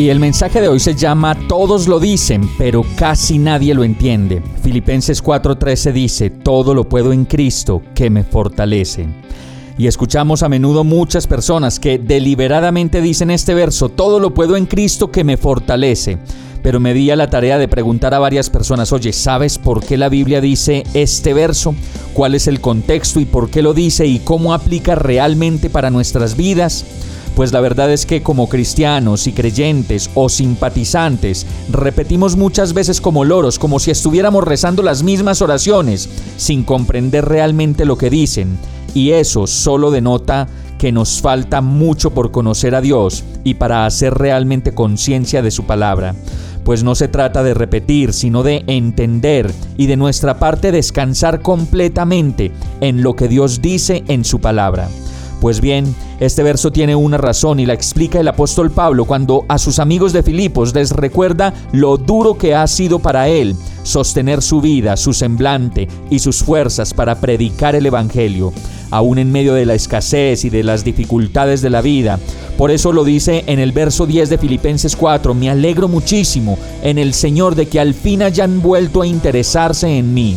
Y el mensaje de hoy se llama Todos lo dicen, pero casi nadie lo entiende. Filipenses 4:13 dice, Todo lo puedo en Cristo que me fortalece. Y escuchamos a menudo muchas personas que deliberadamente dicen este verso, todo lo puedo en Cristo que me fortalece. Pero me di a la tarea de preguntar a varias personas, oye, ¿sabes por qué la Biblia dice este verso? ¿Cuál es el contexto y por qué lo dice y cómo aplica realmente para nuestras vidas? Pues la verdad es que como cristianos y creyentes o simpatizantes repetimos muchas veces como loros, como si estuviéramos rezando las mismas oraciones, sin comprender realmente lo que dicen y eso solo denota que nos falta mucho por conocer a Dios y para hacer realmente conciencia de su palabra. Pues no se trata de repetir, sino de entender y de nuestra parte descansar completamente en lo que Dios dice en su palabra. Pues bien, este verso tiene una razón y la explica el apóstol Pablo cuando a sus amigos de Filipos les recuerda lo duro que ha sido para él sostener su vida, su semblante y sus fuerzas para predicar el Evangelio aún en medio de la escasez y de las dificultades de la vida. Por eso lo dice en el verso 10 de Filipenses 4, me alegro muchísimo en el Señor de que al fin hayan vuelto a interesarse en mí.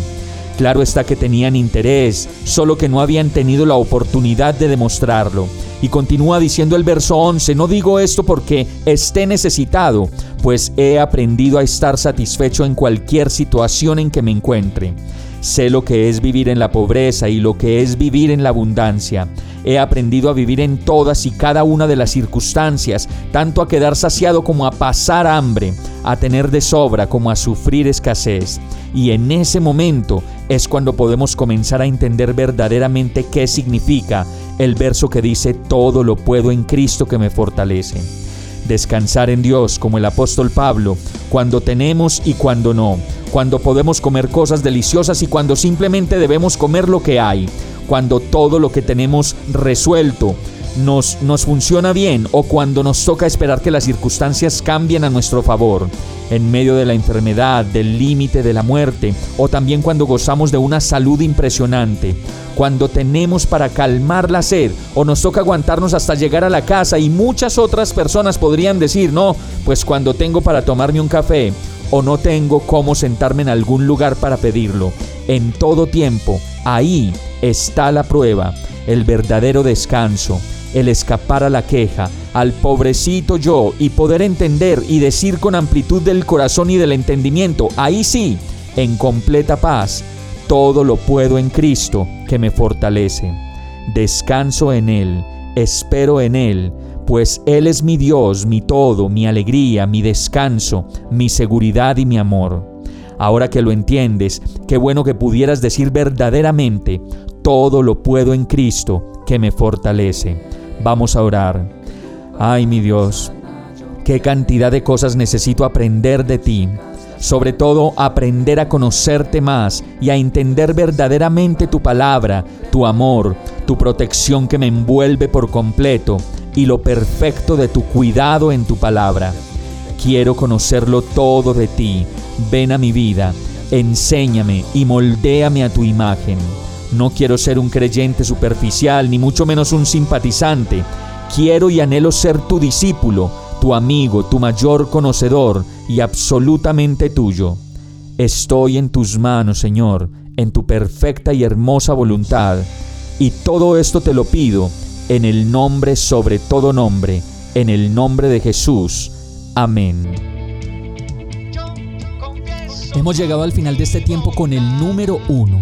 Claro está que tenían interés, solo que no habían tenido la oportunidad de demostrarlo. Y continúa diciendo el verso 11, no digo esto porque esté necesitado, pues he aprendido a estar satisfecho en cualquier situación en que me encuentre. Sé lo que es vivir en la pobreza y lo que es vivir en la abundancia. He aprendido a vivir en todas y cada una de las circunstancias, tanto a quedar saciado como a pasar hambre, a tener de sobra como a sufrir escasez. Y en ese momento es cuando podemos comenzar a entender verdaderamente qué significa el verso que dice, todo lo puedo en Cristo que me fortalece. Descansar en Dios como el apóstol Pablo, cuando tenemos y cuando no cuando podemos comer cosas deliciosas y cuando simplemente debemos comer lo que hay, cuando todo lo que tenemos resuelto nos, nos funciona bien o cuando nos toca esperar que las circunstancias cambien a nuestro favor, en medio de la enfermedad, del límite de la muerte o también cuando gozamos de una salud impresionante, cuando tenemos para calmar la sed o nos toca aguantarnos hasta llegar a la casa y muchas otras personas podrían decir, no, pues cuando tengo para tomarme un café o no tengo cómo sentarme en algún lugar para pedirlo. En todo tiempo, ahí está la prueba, el verdadero descanso, el escapar a la queja, al pobrecito yo y poder entender y decir con amplitud del corazón y del entendimiento, ahí sí, en completa paz, todo lo puedo en Cristo que me fortalece. Descanso en Él, espero en Él, pues Él es mi Dios, mi todo, mi alegría, mi descanso, mi seguridad y mi amor. Ahora que lo entiendes, qué bueno que pudieras decir verdaderamente, todo lo puedo en Cristo que me fortalece. Vamos a orar. Ay mi Dios, qué cantidad de cosas necesito aprender de ti. Sobre todo aprender a conocerte más y a entender verdaderamente tu palabra, tu amor, tu protección que me envuelve por completo y lo perfecto de tu cuidado en tu palabra. Quiero conocerlo todo de ti. Ven a mi vida, enséñame y moldéame a tu imagen. No quiero ser un creyente superficial, ni mucho menos un simpatizante. Quiero y anhelo ser tu discípulo, tu amigo, tu mayor conocedor y absolutamente tuyo. Estoy en tus manos, Señor, en tu perfecta y hermosa voluntad. Y todo esto te lo pido en el nombre sobre todo nombre, en el nombre de Jesús. Amén. Hemos llegado al final de este tiempo con el número uno.